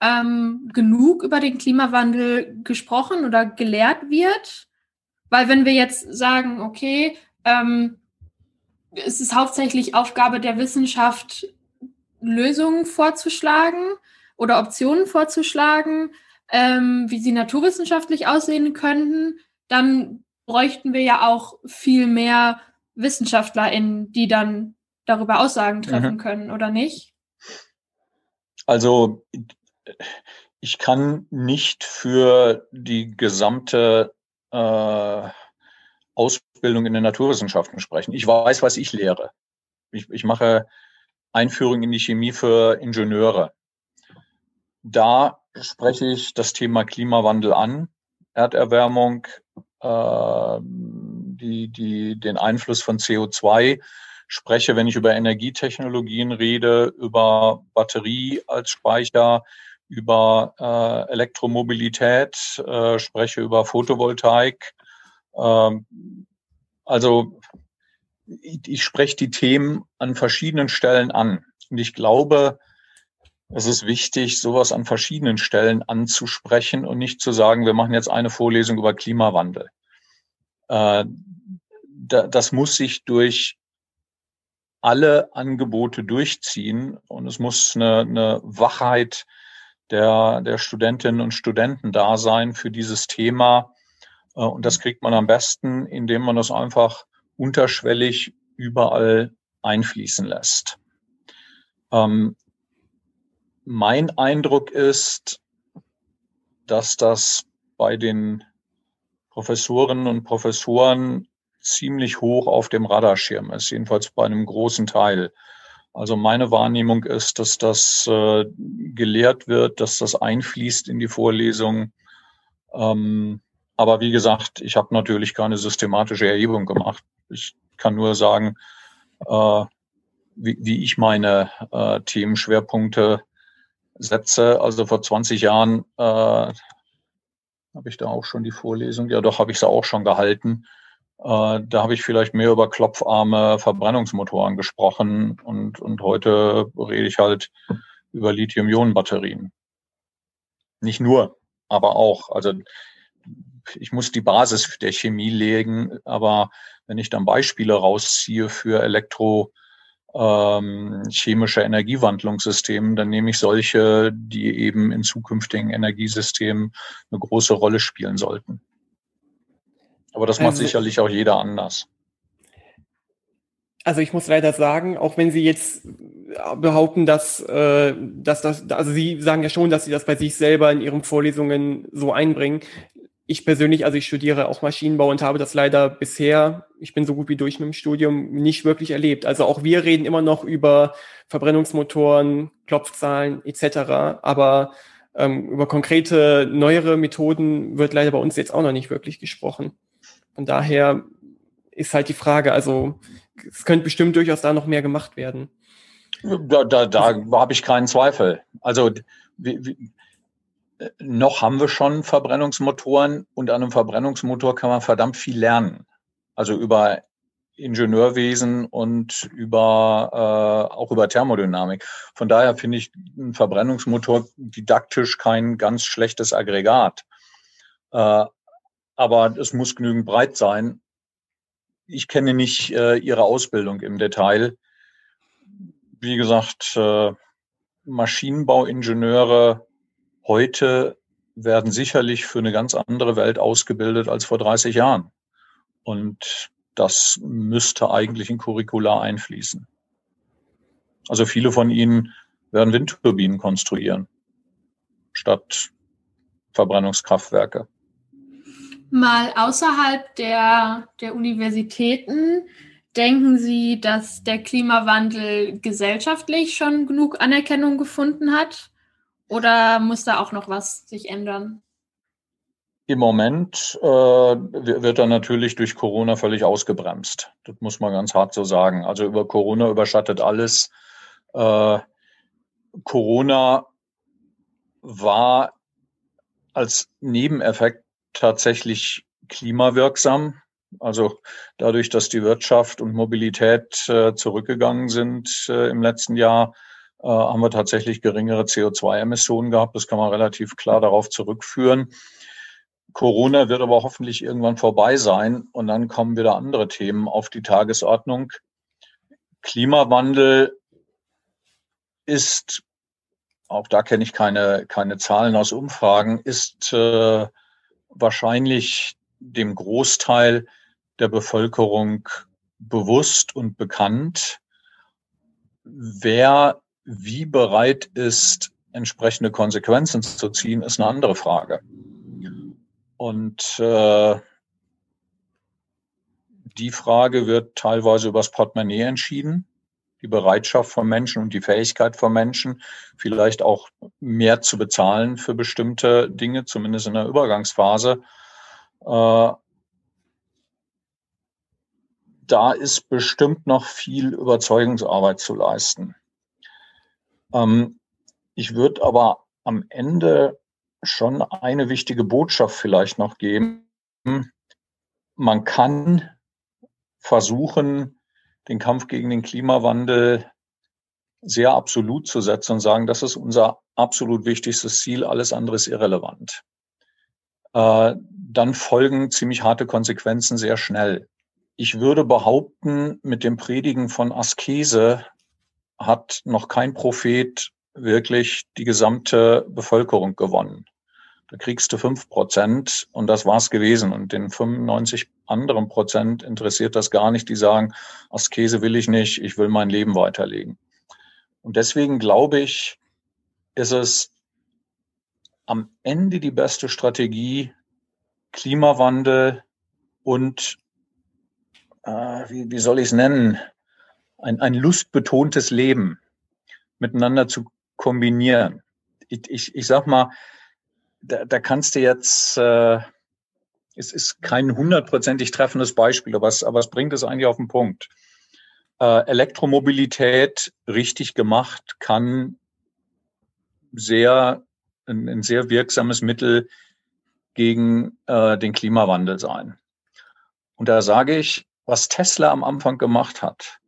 ähm, genug über den Klimawandel gesprochen oder gelehrt wird? Weil wenn wir jetzt sagen, okay, ähm, es ist hauptsächlich Aufgabe der Wissenschaft, Lösungen vorzuschlagen oder Optionen vorzuschlagen, ähm, wie sie naturwissenschaftlich aussehen könnten, dann bräuchten wir ja auch viel mehr WissenschaftlerInnen, die dann darüber Aussagen mhm. treffen mhm. können, oder nicht? Also ich kann nicht für die gesamte äh, Ausbildung in den Naturwissenschaften sprechen. Ich weiß, was ich lehre. Ich, ich mache Einführung in die Chemie für Ingenieure. Da spreche ich das Thema Klimawandel an, Erderwärmung, äh, die, die, den Einfluss von CO2, spreche, wenn ich über Energietechnologien rede, über Batterie als Speicher, über äh, Elektromobilität, äh, spreche über Photovoltaik. Ähm, also ich, ich spreche die Themen an verschiedenen Stellen an. Und ich glaube, es ist wichtig, sowas an verschiedenen Stellen anzusprechen und nicht zu sagen, wir machen jetzt eine Vorlesung über Klimawandel. Äh, das muss sich durch alle Angebote durchziehen und es muss eine, eine Wachheit der, der Studentinnen und Studenten da sein für dieses Thema. Äh, und das kriegt man am besten, indem man das einfach unterschwellig überall einfließen lässt. Ähm, mein Eindruck ist, dass das bei den Professorinnen und Professoren ziemlich hoch auf dem Radarschirm ist, jedenfalls bei einem großen Teil. Also meine Wahrnehmung ist, dass das äh, gelehrt wird, dass das einfließt in die Vorlesung. Ähm, aber wie gesagt, ich habe natürlich keine systematische Erhebung gemacht. Ich kann nur sagen, äh, wie, wie ich meine äh, Themenschwerpunkte setze. Also vor 20 Jahren äh, habe ich da auch schon die Vorlesung, ja doch, habe ich sie auch schon gehalten. Äh, da habe ich vielleicht mehr über klopfarme Verbrennungsmotoren gesprochen und, und heute rede ich halt über Lithium-Ionen-Batterien. Nicht nur, aber auch. Also ich muss die Basis der Chemie legen, aber wenn ich dann Beispiele rausziehe für Elektro ähm, chemische Energiewandlungssystemen, dann nehme ich solche, die eben in zukünftigen Energiesystemen eine große Rolle spielen sollten. Aber das macht also, sicherlich auch jeder anders. Also ich muss leider sagen, auch wenn Sie jetzt behaupten, dass, äh, dass das, also Sie sagen ja schon, dass Sie das bei sich selber in Ihren Vorlesungen so einbringen. Ich persönlich, also ich studiere auch Maschinenbau und habe das leider bisher, ich bin so gut wie durch mit dem Studium, nicht wirklich erlebt. Also auch wir reden immer noch über Verbrennungsmotoren, Klopfzahlen etc., aber ähm, über konkrete, neuere Methoden wird leider bei uns jetzt auch noch nicht wirklich gesprochen. Von daher ist halt die Frage, also es könnte bestimmt durchaus da noch mehr gemacht werden. Da, da, da habe ich keinen Zweifel. Also wie, wie, noch haben wir schon Verbrennungsmotoren und an einem Verbrennungsmotor kann man verdammt viel lernen. Also über Ingenieurwesen und über äh, auch über Thermodynamik. Von daher finde ich ein Verbrennungsmotor didaktisch kein ganz schlechtes Aggregat. Äh, aber es muss genügend breit sein. Ich kenne nicht äh, Ihre Ausbildung im Detail. Wie gesagt, äh, Maschinenbauingenieure heute werden sicherlich für eine ganz andere Welt ausgebildet als vor 30 Jahren. Und das müsste eigentlich in Curricula einfließen. Also viele von ihnen werden Windturbinen konstruieren statt Verbrennungskraftwerke mal außerhalb der, der Universitäten, denken Sie, dass der Klimawandel gesellschaftlich schon genug Anerkennung gefunden hat? Oder muss da auch noch was sich ändern? Im Moment äh, wird er natürlich durch Corona völlig ausgebremst. Das muss man ganz hart so sagen. Also über Corona überschattet alles. Äh, Corona war als Nebeneffekt tatsächlich klimawirksam. Also dadurch, dass die Wirtschaft und Mobilität äh, zurückgegangen sind äh, im letzten Jahr, äh, haben wir tatsächlich geringere CO2-Emissionen gehabt. Das kann man relativ klar darauf zurückführen. Corona wird aber hoffentlich irgendwann vorbei sein und dann kommen wieder andere Themen auf die Tagesordnung. Klimawandel ist, auch da kenne ich keine, keine Zahlen aus Umfragen, ist äh, wahrscheinlich dem Großteil der Bevölkerung bewusst und bekannt. Wer wie bereit ist, entsprechende Konsequenzen zu ziehen, ist eine andere Frage. Und äh, die Frage wird teilweise übers Portemonnaie entschieden die Bereitschaft von Menschen und die Fähigkeit von Menschen, vielleicht auch mehr zu bezahlen für bestimmte Dinge, zumindest in der Übergangsphase. Äh, da ist bestimmt noch viel Überzeugungsarbeit zu leisten. Ähm, ich würde aber am Ende schon eine wichtige Botschaft vielleicht noch geben. Man kann versuchen, den Kampf gegen den Klimawandel sehr absolut zu setzen und sagen, das ist unser absolut wichtigstes Ziel, alles andere ist irrelevant. Äh, dann folgen ziemlich harte Konsequenzen sehr schnell. Ich würde behaupten, mit dem Predigen von Askese hat noch kein Prophet wirklich die gesamte Bevölkerung gewonnen. Da kriegst du fünf Prozent und das war's gewesen. Und den 95 anderen Prozent interessiert das gar nicht. Die sagen, Askese will ich nicht, ich will mein Leben weiterlegen. Und deswegen glaube ich, ist es am Ende die beste Strategie, Klimawandel und, äh, wie, wie soll ich es nennen, ein, ein lustbetontes Leben miteinander zu kombinieren. Ich, ich, ich sag mal, da, da kannst du jetzt äh, es ist kein hundertprozentig treffendes Beispiel, aber es, aber es bringt es eigentlich auf den Punkt. Äh, Elektromobilität richtig gemacht kann sehr, ein, ein sehr wirksames Mittel gegen äh, den Klimawandel sein. Und da sage ich, was Tesla am Anfang gemacht hat,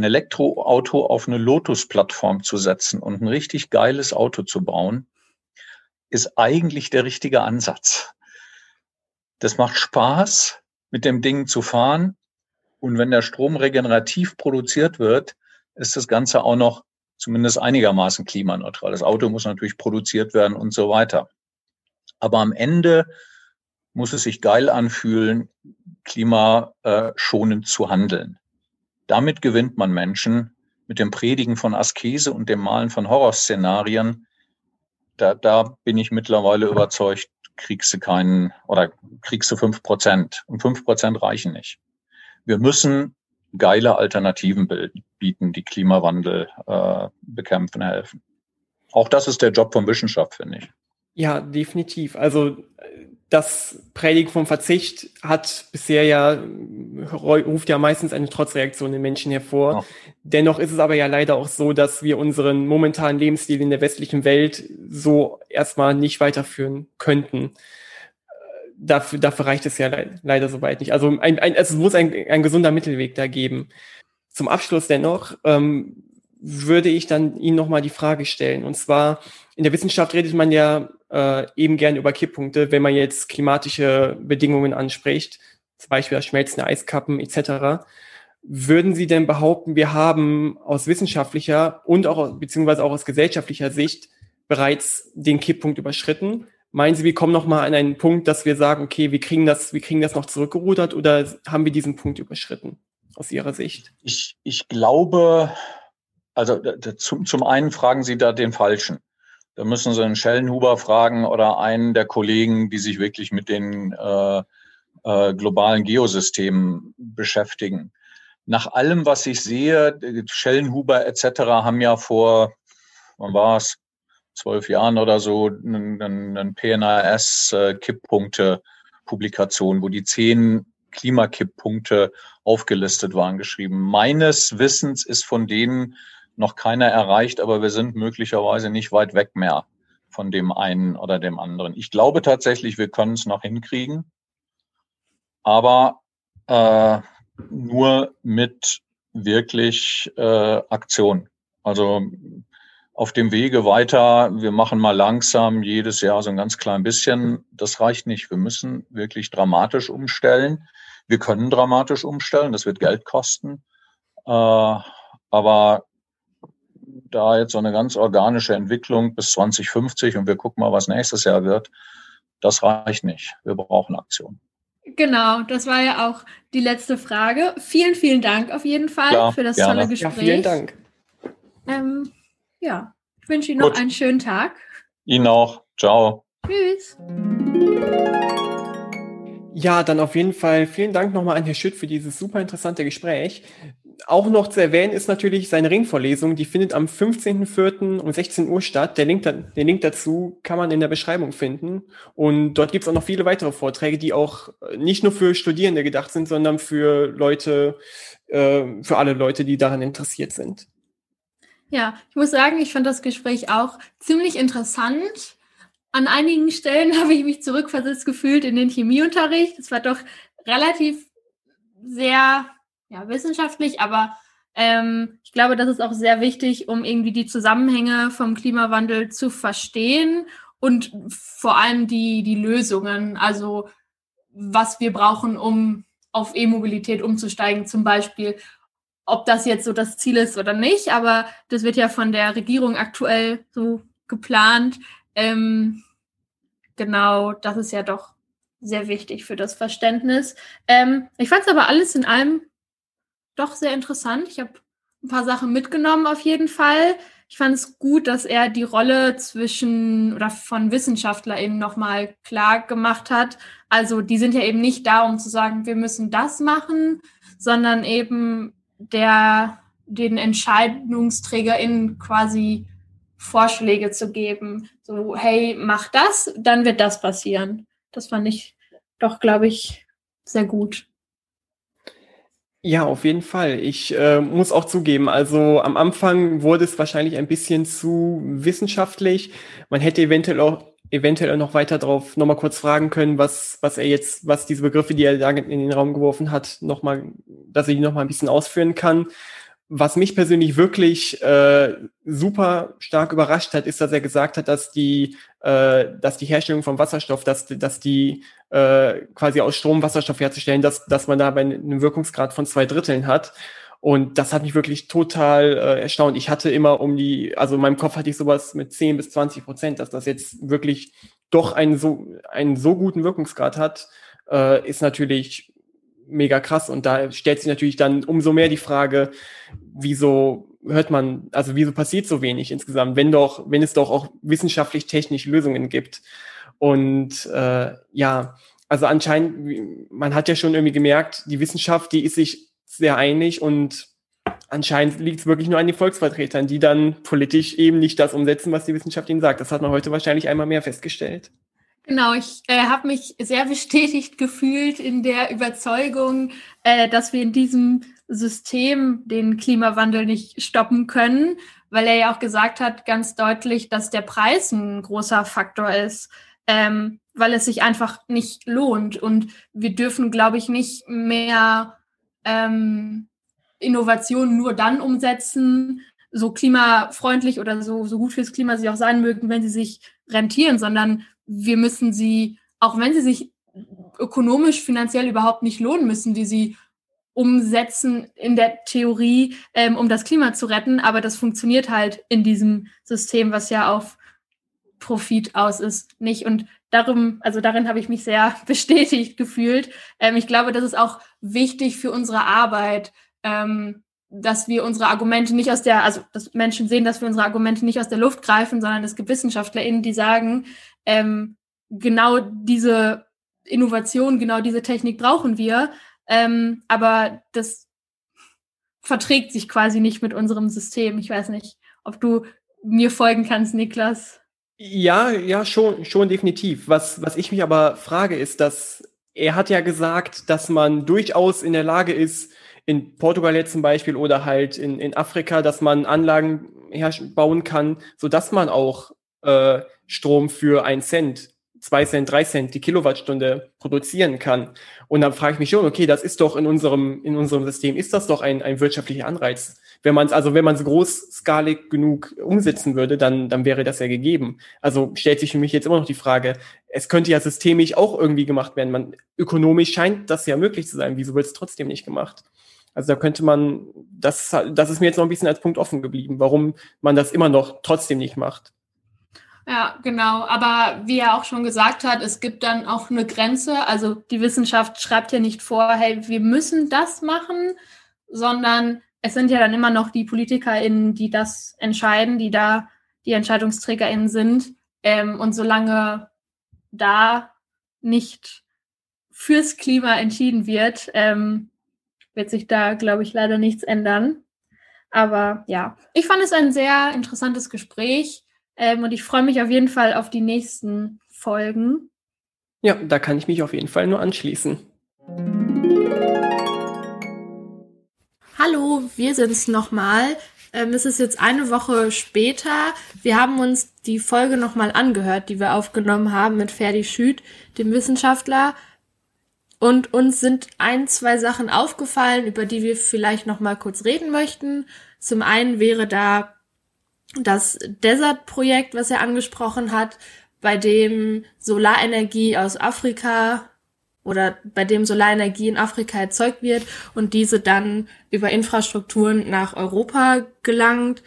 ein Elektroauto auf eine Lotus-Plattform zu setzen und ein richtig geiles Auto zu bauen, ist eigentlich der richtige Ansatz. Das macht Spaß, mit dem Ding zu fahren. Und wenn der Strom regenerativ produziert wird, ist das Ganze auch noch zumindest einigermaßen klimaneutral. Das Auto muss natürlich produziert werden und so weiter. Aber am Ende muss es sich geil anfühlen, klimaschonend zu handeln. Damit gewinnt man Menschen mit dem Predigen von Askese und dem Malen von Horrorszenarien. Da, da bin ich mittlerweile überzeugt, kriegst du keinen oder kriegst du fünf Prozent. Und fünf Prozent reichen nicht. Wir müssen geile Alternativen bieten, die Klimawandel äh, bekämpfen helfen. Auch das ist der Job von Wissenschaft, finde ich. Ja, definitiv. Also das Predigen vom Verzicht hat bisher ja, ruft ja meistens eine Trotzreaktion in Menschen hervor. Ja. Dennoch ist es aber ja leider auch so, dass wir unseren momentanen Lebensstil in der westlichen Welt so erstmal nicht weiterführen könnten. Dafür, dafür reicht es ja le leider soweit nicht. Also ein, ein, es muss ein, ein gesunder Mittelweg da geben. Zum Abschluss dennoch ähm, würde ich dann Ihnen nochmal die Frage stellen. Und zwar, in der Wissenschaft redet man ja äh, eben gern über Kipppunkte, wenn man jetzt klimatische Bedingungen anspricht, zum Beispiel das Schmelzen der Eiskappen etc. Würden Sie denn behaupten, wir haben aus wissenschaftlicher und auch beziehungsweise auch aus gesellschaftlicher Sicht bereits den Kipppunkt überschritten? Meinen Sie, wir kommen noch mal an einen Punkt, dass wir sagen, okay, wir kriegen das, wir kriegen das noch zurückgerudert oder haben wir diesen Punkt überschritten aus Ihrer Sicht? Ich, ich glaube, also zum, zum einen fragen Sie da den Falschen. Da müssen Sie einen Schellenhuber fragen oder einen der Kollegen, die sich wirklich mit den äh, äh, globalen Geosystemen beschäftigen. Nach allem, was ich sehe, Schellenhuber etc. haben ja vor, wann war es, zwölf Jahren oder so, einen, einen PNAS-Kipppunkte-Publikation, äh, wo die zehn Klimakipppunkte aufgelistet waren, geschrieben. Meines Wissens ist von denen noch keiner erreicht, aber wir sind möglicherweise nicht weit weg mehr von dem einen oder dem anderen. Ich glaube tatsächlich, wir können es noch hinkriegen, aber äh, nur mit wirklich äh, Aktion. Also auf dem Wege weiter, wir machen mal langsam jedes Jahr so ein ganz klein bisschen, das reicht nicht. Wir müssen wirklich dramatisch umstellen. Wir können dramatisch umstellen, das wird Geld kosten. Äh, aber da jetzt so eine ganz organische Entwicklung bis 2050 und wir gucken mal, was nächstes Jahr wird, das reicht nicht. Wir brauchen Aktion. Genau, das war ja auch die letzte Frage. Vielen, vielen Dank auf jeden Fall Klar, für das gerne. tolle Gespräch. Ja, vielen Dank. Ähm, ja, ich wünsche Ihnen Gut. noch einen schönen Tag. Ihnen auch. Ciao. Tschüss. Ja, dann auf jeden Fall vielen Dank nochmal an Herr Schütt für dieses super interessante Gespräch auch noch zu erwähnen ist natürlich seine Ringvorlesung. Die findet am 15.04. um 16 Uhr statt. Der Link, den Link dazu kann man in der Beschreibung finden. Und dort gibt es auch noch viele weitere Vorträge, die auch nicht nur für Studierende gedacht sind, sondern für Leute, äh, für alle Leute, die daran interessiert sind. Ja, ich muss sagen, ich fand das Gespräch auch ziemlich interessant. An einigen Stellen habe ich mich zurückversetzt gefühlt in den Chemieunterricht. Es war doch relativ sehr ja, wissenschaftlich, aber ähm, ich glaube, das ist auch sehr wichtig, um irgendwie die Zusammenhänge vom Klimawandel zu verstehen und vor allem die, die Lösungen, also was wir brauchen, um auf E-Mobilität umzusteigen, zum Beispiel, ob das jetzt so das Ziel ist oder nicht, aber das wird ja von der Regierung aktuell so geplant. Ähm, genau, das ist ja doch sehr wichtig für das Verständnis. Ähm, ich fand es aber alles in allem doch sehr interessant. Ich habe ein paar Sachen mitgenommen auf jeden Fall. Ich fand es gut, dass er die Rolle zwischen oder von WissenschaftlerInnen nochmal klar gemacht hat. Also die sind ja eben nicht da, um zu sagen, wir müssen das machen, sondern eben der den EntscheidungsträgerInnen quasi Vorschläge zu geben. So, hey, mach das, dann wird das passieren. Das fand ich doch, glaube ich, sehr gut. Ja, auf jeden Fall. Ich äh, muss auch zugeben, also am Anfang wurde es wahrscheinlich ein bisschen zu wissenschaftlich. Man hätte eventuell auch eventuell noch weiter drauf nochmal kurz fragen können, was, was er jetzt, was diese Begriffe, die er da in den Raum geworfen hat, nochmal, dass er die nochmal ein bisschen ausführen kann. Was mich persönlich wirklich äh, super stark überrascht hat, ist, dass er gesagt hat, dass die, äh, dass die Herstellung von Wasserstoff, dass, dass die äh, quasi aus Strom Wasserstoff herzustellen, dass, dass man dabei einen Wirkungsgrad von zwei Dritteln hat. Und das hat mich wirklich total äh, erstaunt. Ich hatte immer um die, also in meinem Kopf hatte ich sowas mit 10 bis 20 Prozent, dass das jetzt wirklich doch einen so, einen so guten Wirkungsgrad hat, äh, ist natürlich mega krass. Und da stellt sich natürlich dann umso mehr die Frage, wieso hört man, also wieso passiert so wenig insgesamt, wenn doch, wenn es doch auch wissenschaftlich technisch Lösungen gibt. Und äh, ja, also anscheinend, man hat ja schon irgendwie gemerkt, die Wissenschaft, die ist sich sehr einig und anscheinend liegt es wirklich nur an den Volksvertretern, die dann politisch eben nicht das umsetzen, was die Wissenschaft ihnen sagt. Das hat man heute wahrscheinlich einmal mehr festgestellt. Genau, ich äh, habe mich sehr bestätigt gefühlt in der Überzeugung, äh, dass wir in diesem System den Klimawandel nicht stoppen können, weil er ja auch gesagt hat ganz deutlich, dass der Preis ein großer Faktor ist, ähm, weil es sich einfach nicht lohnt. Und wir dürfen, glaube ich, nicht mehr ähm, Innovationen nur dann umsetzen, so klimafreundlich oder so, so gut fürs Klima sie auch sein mögen, wenn sie sich rentieren, sondern wir müssen sie, auch wenn sie sich ökonomisch, finanziell überhaupt nicht lohnen, müssen die sie umsetzen in der Theorie, ähm, um das Klima zu retten. Aber das funktioniert halt in diesem System, was ja auf Profit aus ist, nicht. Und darum, also darin habe ich mich sehr bestätigt gefühlt. Ähm, ich glaube, das ist auch wichtig für unsere Arbeit, ähm, dass wir unsere Argumente nicht aus der, also dass Menschen sehen, dass wir unsere Argumente nicht aus der Luft greifen, sondern es gibt WissenschaftlerInnen, die sagen, ähm, genau diese Innovation, genau diese Technik brauchen wir, ähm, aber das verträgt sich quasi nicht mit unserem System. Ich weiß nicht, ob du mir folgen kannst, Niklas. Ja, ja, schon, schon definitiv. Was, was ich mich aber frage, ist, dass er hat ja gesagt, dass man durchaus in der Lage ist, in Portugal jetzt zum Beispiel oder halt in, in Afrika, dass man Anlagen bauen kann, so dass man auch äh, Strom für ein Cent, zwei Cent, drei Cent die Kilowattstunde produzieren kann. Und dann frage ich mich schon, okay, das ist doch in unserem, in unserem System, ist das doch ein, ein wirtschaftlicher Anreiz, wenn man es, also wenn man es großskalig genug umsetzen würde, dann, dann wäre das ja gegeben. Also stellt sich für mich jetzt immer noch die Frage, es könnte ja systemisch auch irgendwie gemacht werden. Man, ökonomisch scheint das ja möglich zu sein. Wieso wird es trotzdem nicht gemacht? Also da könnte man, das, das ist mir jetzt noch ein bisschen als Punkt offen geblieben, warum man das immer noch trotzdem nicht macht. Ja, genau. Aber wie er auch schon gesagt hat, es gibt dann auch eine Grenze. Also die Wissenschaft schreibt ja nicht vor, hey, wir müssen das machen, sondern es sind ja dann immer noch die PolitikerInnen, die das entscheiden, die da die EntscheidungsträgerInnen sind. Ähm, und solange da nicht fürs Klima entschieden wird, ähm, wird sich da, glaube ich, leider nichts ändern. Aber ja, ich fand es ein sehr interessantes Gespräch ähm, und ich freue mich auf jeden Fall auf die nächsten Folgen. Ja, da kann ich mich auf jeden Fall nur anschließen. Hallo, wir sind's nochmal. Ähm, es ist jetzt eine Woche später. Wir haben uns die Folge nochmal angehört, die wir aufgenommen haben mit Ferdi Schüt, dem Wissenschaftler. Und uns sind ein, zwei Sachen aufgefallen, über die wir vielleicht nochmal kurz reden möchten. Zum einen wäre da das Desert-Projekt, was er angesprochen hat, bei dem Solarenergie aus Afrika oder bei dem Solarenergie in Afrika erzeugt wird und diese dann über Infrastrukturen nach Europa gelangt.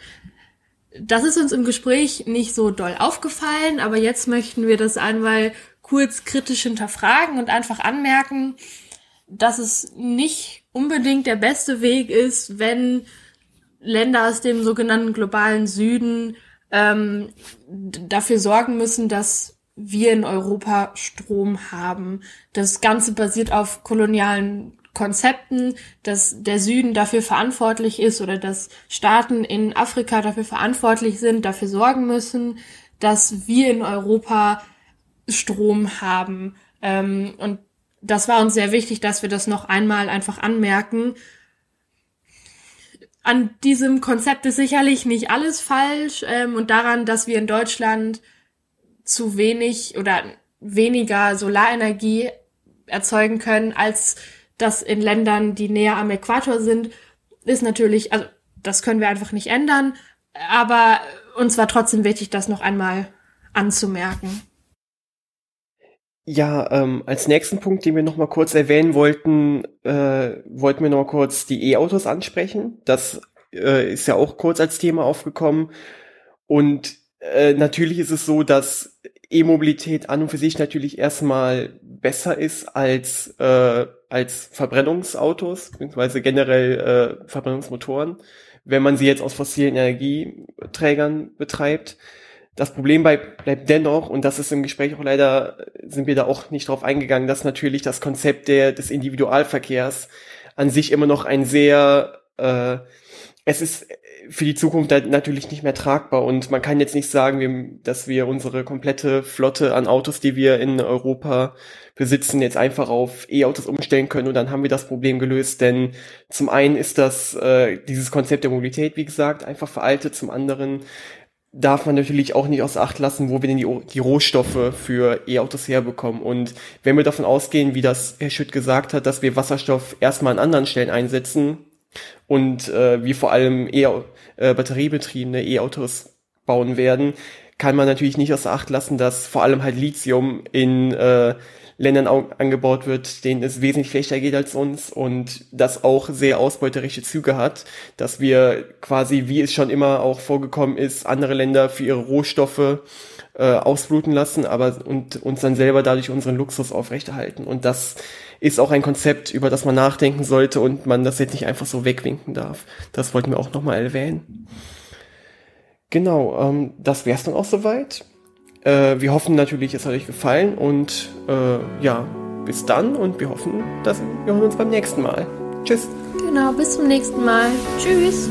Das ist uns im Gespräch nicht so doll aufgefallen, aber jetzt möchten wir das einmal kurz kritisch hinterfragen und einfach anmerken, dass es nicht unbedingt der beste Weg ist, wenn Länder aus dem sogenannten globalen Süden ähm, dafür sorgen müssen, dass wir in Europa Strom haben. Das Ganze basiert auf kolonialen Konzepten, dass der Süden dafür verantwortlich ist oder dass Staaten in Afrika dafür verantwortlich sind, dafür sorgen müssen, dass wir in Europa Strom haben. Ähm, und das war uns sehr wichtig, dass wir das noch einmal einfach anmerken. An diesem Konzept ist sicherlich nicht alles falsch ähm, und daran, dass wir in Deutschland zu wenig oder weniger Solarenergie erzeugen können, als das in Ländern, die näher am Äquator sind, ist natürlich, also das können wir einfach nicht ändern, aber uns war trotzdem wichtig, das noch einmal anzumerken. Ja, ähm, als nächsten Punkt, den wir noch mal kurz erwähnen wollten, äh, wollten wir noch mal kurz die E-Autos ansprechen. Das äh, ist ja auch kurz als Thema aufgekommen. Und äh, natürlich ist es so, dass E-Mobilität an und für sich natürlich erstmal besser ist als, äh, als Verbrennungsautos, beziehungsweise generell äh, Verbrennungsmotoren, wenn man sie jetzt aus fossilen Energieträgern betreibt. Das Problem bleibt, dennoch, und das ist im Gespräch auch leider, sind wir da auch nicht drauf eingegangen, dass natürlich das Konzept der, des Individualverkehrs an sich immer noch ein sehr, äh, es ist für die Zukunft natürlich nicht mehr tragbar. Und man kann jetzt nicht sagen, dass wir unsere komplette Flotte an Autos, die wir in Europa besitzen, jetzt einfach auf E-Autos umstellen können und dann haben wir das Problem gelöst, denn zum einen ist das äh, dieses Konzept der Mobilität, wie gesagt, einfach veraltet, zum anderen darf man natürlich auch nicht aus Acht lassen, wo wir denn die, die Rohstoffe für E-Autos herbekommen. Und wenn wir davon ausgehen, wie das Herr Schütt gesagt hat, dass wir Wasserstoff erstmal an anderen Stellen einsetzen und äh, wir vor allem e äh, batteriebetriebene E-Autos bauen werden, kann man natürlich nicht aus Acht lassen, dass vor allem halt Lithium in äh, Ländern angebaut wird, denen es wesentlich schlechter geht als uns und das auch sehr ausbeuterische Züge hat, dass wir quasi, wie es schon immer auch vorgekommen ist, andere Länder für ihre Rohstoffe äh, ausbluten lassen, aber und uns dann selber dadurch unseren Luxus aufrechterhalten. Und das ist auch ein Konzept, über das man nachdenken sollte und man das jetzt nicht einfach so wegwinken darf. Das wollten wir auch nochmal erwähnen. Genau, ähm, das wär's dann auch soweit. Äh, wir hoffen natürlich, es hat euch gefallen und äh, ja, bis dann und wir hoffen, dass wir uns beim nächsten Mal. Tschüss. Genau, bis zum nächsten Mal. Tschüss.